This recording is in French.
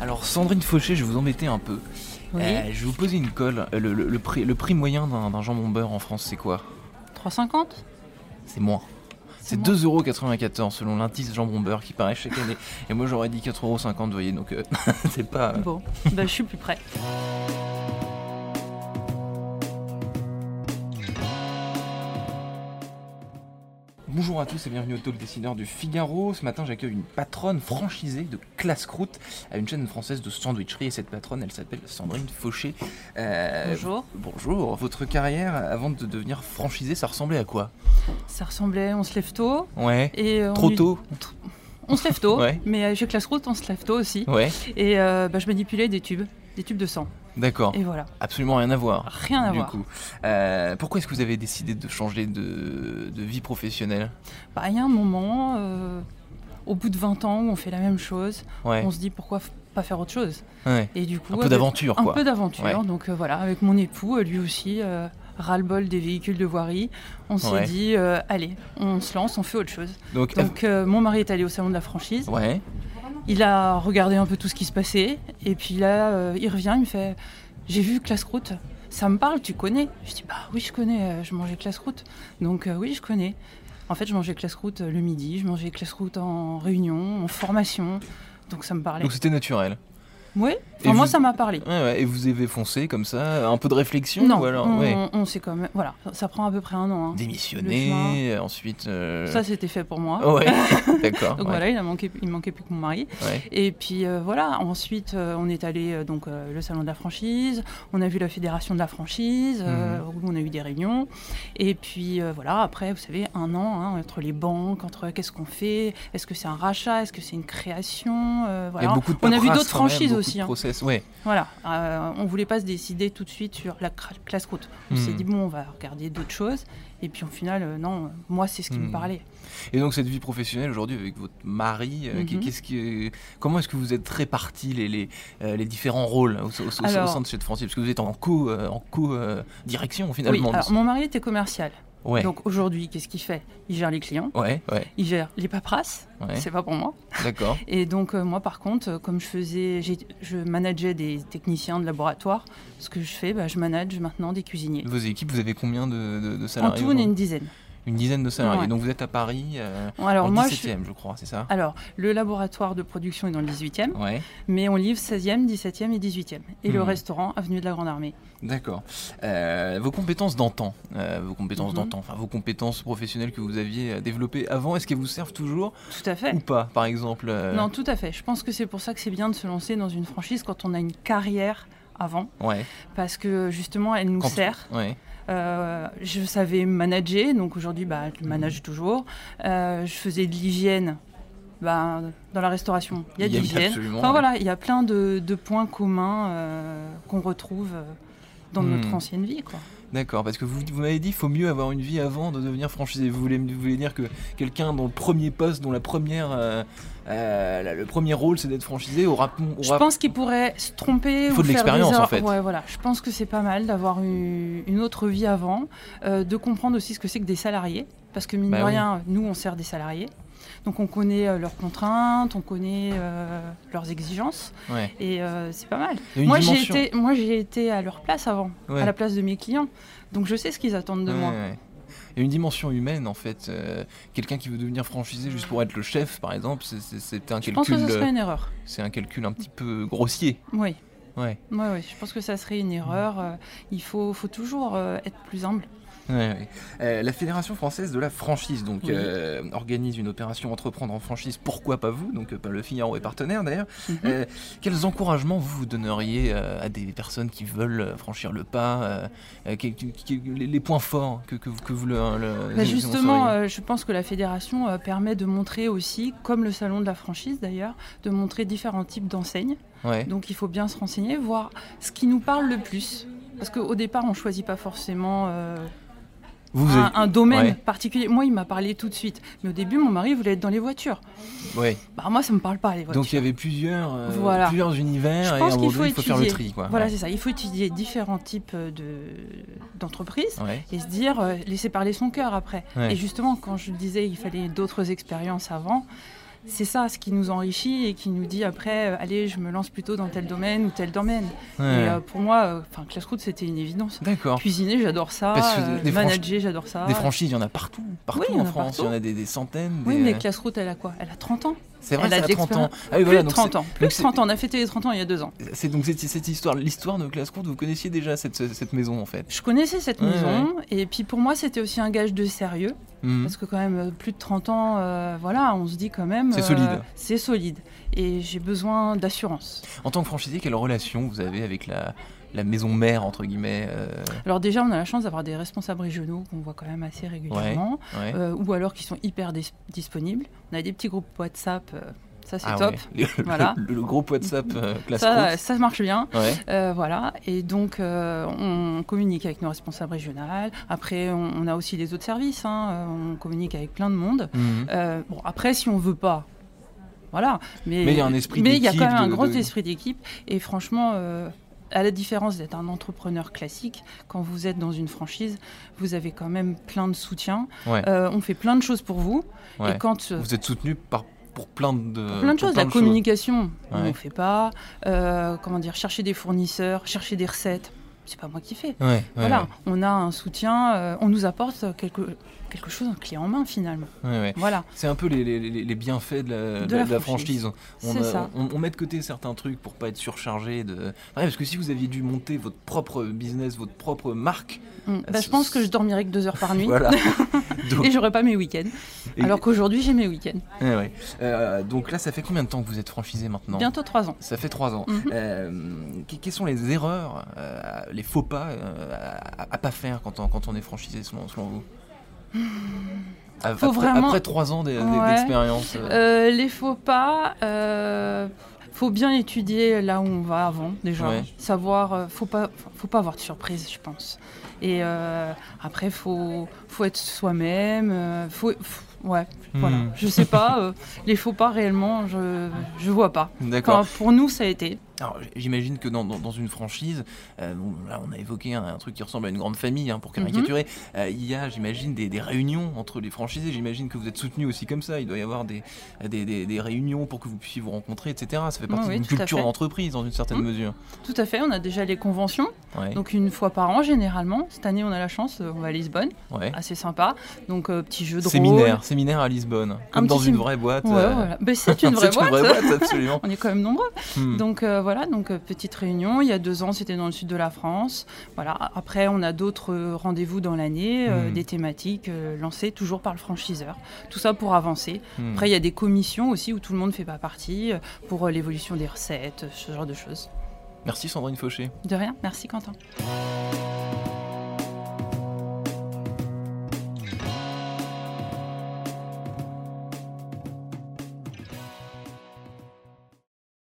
Alors Sandrine Fauché, je vais vous embêter un peu. Oui. Euh, je vais vous poser une colle. Euh, Le, le- le prix, le prix moyen d'un jambon beurre en France, c'est quoi? 3,50 C'est moins. C'est moins. 2,94€ selon l'indice jambon beurre qui paraît chaque année. Et moi j'aurais dit 4,50€, vous voyez, donc euh, c'est pas... Bon, bah, je suis plus près. Bonjour à tous et bienvenue au Talk Décideur du Figaro. Ce matin, j'accueille une patronne franchisée de Classe Croûte à une chaîne française de sandwicherie. Et cette patronne, elle s'appelle Sandrine Fauché. Euh, Bonjour. Bonjour. Votre carrière avant de devenir franchisée, ça ressemblait à quoi? Ça ressemblait, on se lève tôt. Ouais. Et euh, Trop tôt On se lève tôt, Ouais. mais euh, chez Classe Route, on se lève tôt aussi. Ouais. Et euh, bah, je manipulais des tubes, des tubes de sang. D'accord. Et voilà, Absolument rien à voir. rien à du voir. coup. Euh, pourquoi est-ce que vous avez décidé de changer de, de vie professionnelle? Bah, Il y a un moment, euh, au bout de 20 ans, où on fait la même chose, Ouais. on se dit pourquoi pas faire autre chose? ouais. Et du coup, Un peu d'aventure, Un peu d'aventure. Ouais. Donc euh, voilà, avec mon époux, euh, lui aussi, euh, ras-le-bol des véhicules de voirie, on s'est Ouais. dit, euh, allez, on se lance, on fait autre chose. Donc, Donc euh, mon mari est allé au salon de la franchise. ouais. Il a regardé un peu tout ce qui se passait. Et puis là, euh, il revient, il me fait J'ai vu Classe Croûte. Ça me parle, tu connais? Je dis Bah oui, je connais, je mangeais Classe Croûte. Donc oui, je connais. En fait, je mangeais euh, le midi, je mangeais Classe Croûte en réunion, en formation. Donc ça me parlait. Donc c'était naturel. Oui, Et enfin, moi, vous- ça m'a parlé. Ouais, ouais. Et vous avez foncé comme ça, un peu de réflexion Non, ou alors on, ouais. on sait quand même. Voilà, ça prend à peu près un an. hein. Démissionner, ensuite. euh, Ça, c'était fait pour moi. Ouais, d'accord. Donc voilà, il, a manqué, il manquait plus que mon mari. Et puis euh, voilà, ensuite euh, on est allé donc le salon de la franchise, on a vu la fédération de la franchise, Mhm. où on a eu des réunions. Et puis voilà, après vous savez, un an hein, entre les banques, entre qu'est-ce qu'on fait, est-ce que c'est un rachat, est-ce que c'est une création, Il y voilà. a beaucoup de on a vu d'autres franchises aussi. hein. process, ouais. Voilà, euh, on voulait pas se décider tout de suite sur la classe route. On s'est Mhm. dit bon, on va regarder d'autres choses. Et puis au final, euh, non, moi c'est ce qui me parlait. Et donc cette vie professionnelle aujourd'hui avec votre mari, euh, Mhm. qu'est-ce qui, comment est-ce que vous êtes répartis les, les, les différents rôles au, au- au- au Alors- sein de cette franchise? Parce que vous êtes en co, en co direction Oui, finalement. alors mon mari était commercial. Ouais. Donc aujourd'hui, qu'est-ce qu'il fait? Il gère les clients, ouais, ouais, il gère les paperasses. C'est pas pour moi. D'accord. Et donc euh, moi par contre, euh, comme je faisais, je manageais des techniciens de laboratoire, ce que je fais, bah, je manage maintenant des cuisiniers. Vos équipes, vous avez combien de, de- de En salariés tout, on est une dizaine. Une dizaine de salariés. Ouais. Donc vous êtes à Paris, euh, Alors en moi, je 17e, je... crois, c'est ça? Alors le laboratoire de production est dans le 18e, Ouais, mais on livre 16e, 17e et 18e. Et le Mhm. restaurant avenue de la Grande Armée. d'accord. Euh, vos compétences d'antan, euh, vos compétences Mhm. d'antan, enfin vos compétences professionnelles que vous aviez euh, développées avant, est-ce qu'elles vous servent toujours Tout à fait. ou pas, par exemple Non, tout à fait. Je pense que c'est pour ça que c'est bien de se lancer dans une franchise quand on a une carrière avant, Ouais, parce que justement, elle nous Quand- sert. ouais. Euh, je savais manager, donc aujourd'hui, bah, je manage toujours. Euh, je faisais de l'hygiène. Bah, dans la restauration, il y a de l'hygiène. Enfin ouais. voilà, il y a plein de, de points communs euh, qu'on retrouve dans Hmm. notre ancienne vie. Quoi. D'accord, parce que vous, vous m'avez dit qu'il faut mieux avoir une vie avant de devenir franchisé. Vous voulez, vous voulez dire que quelqu'un dont le premier poste, dont la première, euh, euh, la- le premier rôle c'est d'être franchisé, aura, Je pense qu'il pourrait se tromper. Il faut ou de l'expérience, en fait. Ouais, voilà. Je pense que c'est pas mal d'avoir eu une autre vie avant, euh, de comprendre aussi ce que c'est que des salariés. Parce que mine Bah de oui. rien, nous, on sert des salariés. Donc on connaît euh, leurs contraintes, on connaît euh, leurs exigences. Ouais. Et euh, c'est pas mal. Moi j'ai, été, moi, j'ai été à leur place avant, Ouais. à la place de mes clients. Donc je sais ce qu'ils attendent de Ouais, moi. ouais. Il y a une dimension humaine en fait. Euh, Quelqu'un qui veut devenir franchisé juste pour être le chef, par exemple, c'est- c'est c'est un Je pense que calcul. ce serait une erreur. C'est un calcul un petit peu grossier. Oui, Ouais. oui, oui. Je pense que ça serait une erreur. Euh, Il faut, faut toujours euh, être plus humble. Ouais, ouais. Euh, la Fédération française de la franchise donc Oui. euh, organise une opération entreprendre en franchise. Pourquoi pas vous Donc euh, pas le Figaro est partenaire d'ailleurs. Mhm. Euh, quels encouragements vous vous donneriez à des personnes qui veulent franchir le pas quels- quels- quels- les, points forts que, que, vous- que vous le, le- Bah, justement, je pense que la fédération permet de montrer aussi, comme le salon de la franchise d'ailleurs, de montrer différents types d'enseignes. Ouais. Donc il faut bien se renseigner, voir ce qui nous parle le plus. Parce qu'au départ, on choisit pas forcément euh, Vous un, avez- un domaine ouais. particulier. Moi, il m'a parlé tout de suite. Mais au début, mon mari voulait être dans les voitures. ouais. Bah, moi, ça me parle pas, les voitures. Donc il y avait plusieurs, euh, Voilà. plusieurs univers Je et pense un qu'il faut il faut faire le étudier. tri. Quoi. Voilà, ouais. c'est ça. Il faut étudier différents types de, d'entreprises Ouais. et se dire, euh, laisser parler son cœur après. Et justement, quand je disais il fallait d'autres expériences avant, c'est ça ce qui nous enrichit et qui nous dit après, euh, allez, je me lance plutôt dans tel domaine ou tel domaine. Ouais. Et euh, pour moi, euh, enfin, classe route, c'était une évidence. D'accord. Cuisiner, j'adore ça. Des manager, j'adore ça. Des franchises, il y en a partout, partout Oui, en France. Il y en a des, des centaines. Oui, mais classe route, elle a quoi? Elle a 30 ans. C'est vrai, elle a c'est à de 30 ans. Ah oui, Plus voilà, de donc 30 ans. Plus donc de c'est- 30 ans. On a fêté les 30 ans il y a deux ans. c'est donc cette, cette histoire, l'histoire de Classe Courte, vous connaissiez déjà cette, cette maison en fait? Je connaissais cette Ouais, maison et puis pour moi c'était aussi un gage de sérieux Mhm. parce que quand même euh, plus de 30 ans, euh, voilà, on se dit quand même. C'est euh, solide. C'est solide et j'ai besoin d'assurance. En tant que franchisé, quelle relation vous avez avec la, la maison mère entre guillemets euh, Alors déjà on a la chance d'avoir des responsables régionaux qu'on voit quand même assez régulièrement ouais. euh, ou alors qui sont hyper dis- disponibles. On a des petits groupes WhatsApp, euh, ça c'est Ah top. ouais. Le, Voilà. le- le groupe WhatsApp Classe Ça, marche bien. Voilà, et donc on communique avec nos responsables régionales. Après, on, on a aussi les autres services, hein. On communique avec plein de monde. Mhm. Bon, après, si on veut pas, voilà. Mais Mais il y a un esprit Mais il y a quand même un de- gros de- esprit d'équipe. Et franchement, euh, à la différence d'être un entrepreneur classique, quand vous êtes dans une franchise, vous avez quand même plein de soutien. Ouais. Euh, on fait plein de choses pour vous. Ouais. Et quand euh, Vous êtes soutenu par pour plein de pour plein de pour choses, la communication, on Ouais. ne fait pas. Euh, comment dire, chercher des fournisseurs, chercher des recettes, c'est pas moi qui fais. Ouais, ouais, Voilà, on a un soutien, euh, on nous apporte quelque, quelque chose, un clé en main finalement. ouais, ouais. Voilà, C'est un peu les, les- les- les bienfaits de la, De la de la franchise. franchise. On, c'est a- ça. on- on met de côté certains trucs pour pas être surchargé de. Ouais, parce que si vous aviez dû monter votre propre business, votre propre marque, Mm. Ah, Bah, c'est- je pense que je dormirais que deux heures par nuit voilà. donc, et j'aurais pas mes week-ends. et- Alors qu'aujourd'hui j'ai mes week-ends. ouais. Euh, donc là, ça fait combien de temps que vous êtes franchisé maintenant Bientôt trois ans. Ça fait trois ans. Euh, que- quelles sont les erreurs, euh, les faux pas euh, à, à pas faire quand on, quand on est franchisé selon, selon vous? Après, Faut vraiment- après trois ans Ouais. d'expérience. euh, Euh, les faux pas, euh, faut bien étudier là où on va avant déjà, Ouais. savoir, euh, faut pas, faut pas avoir de surprise, je pense. Et euh, après, faut, faut être soi-même, faut, faut- ouais, voilà. Hmm. Je sais pas, les faux pas réellement, je, je vois pas. D'accord. Enfin, pour nous, ça a été. Alors, j'imagine que dans, dans- dans une franchise, euh, bon, là on a évoqué un, un truc qui ressemble à une grande famille, hein, pour caricaturer. Euh, il y a, j'imagine, des, des réunions entre les franchisés. J'imagine que vous êtes soutenu aussi comme ça. Il doit y avoir des, des, des- des réunions pour que vous puissiez vous rencontrer, etc. Ça fait partie Oui, d'une culture d'entreprise dans une certaine Mhm. mesure. Tout à fait, on a déjà les conventions, Ouais. donc une fois par an généralement. Cette année, on a la chance, euh, on va à Lisbonne, ouais. assez sympa. Donc, euh, petit jeu de rôle. Séminaire, séminaire à Lisbonne, comme dans une vraie boîte. Ouais, voilà. C'est une vraie une boîte. vraie boîte, absolument. On est quand même nombreux. Hmm. Donc euh, voilà, donc euh, petite réunion. Il y a deux ans, c'était dans le sud de la France. Voilà. Après, on a d'autres euh, rendez-vous dans l'année, euh, Mhm. des thématiques euh, lancées toujours par le franchiseur. Tout ça pour avancer. Hmm. Après, il y a des commissions aussi où tout le monde ne fait pas partie pour l'évolution des recettes, ce genre de choses. Merci Sandrine Fauché. De rien. Merci Quentin.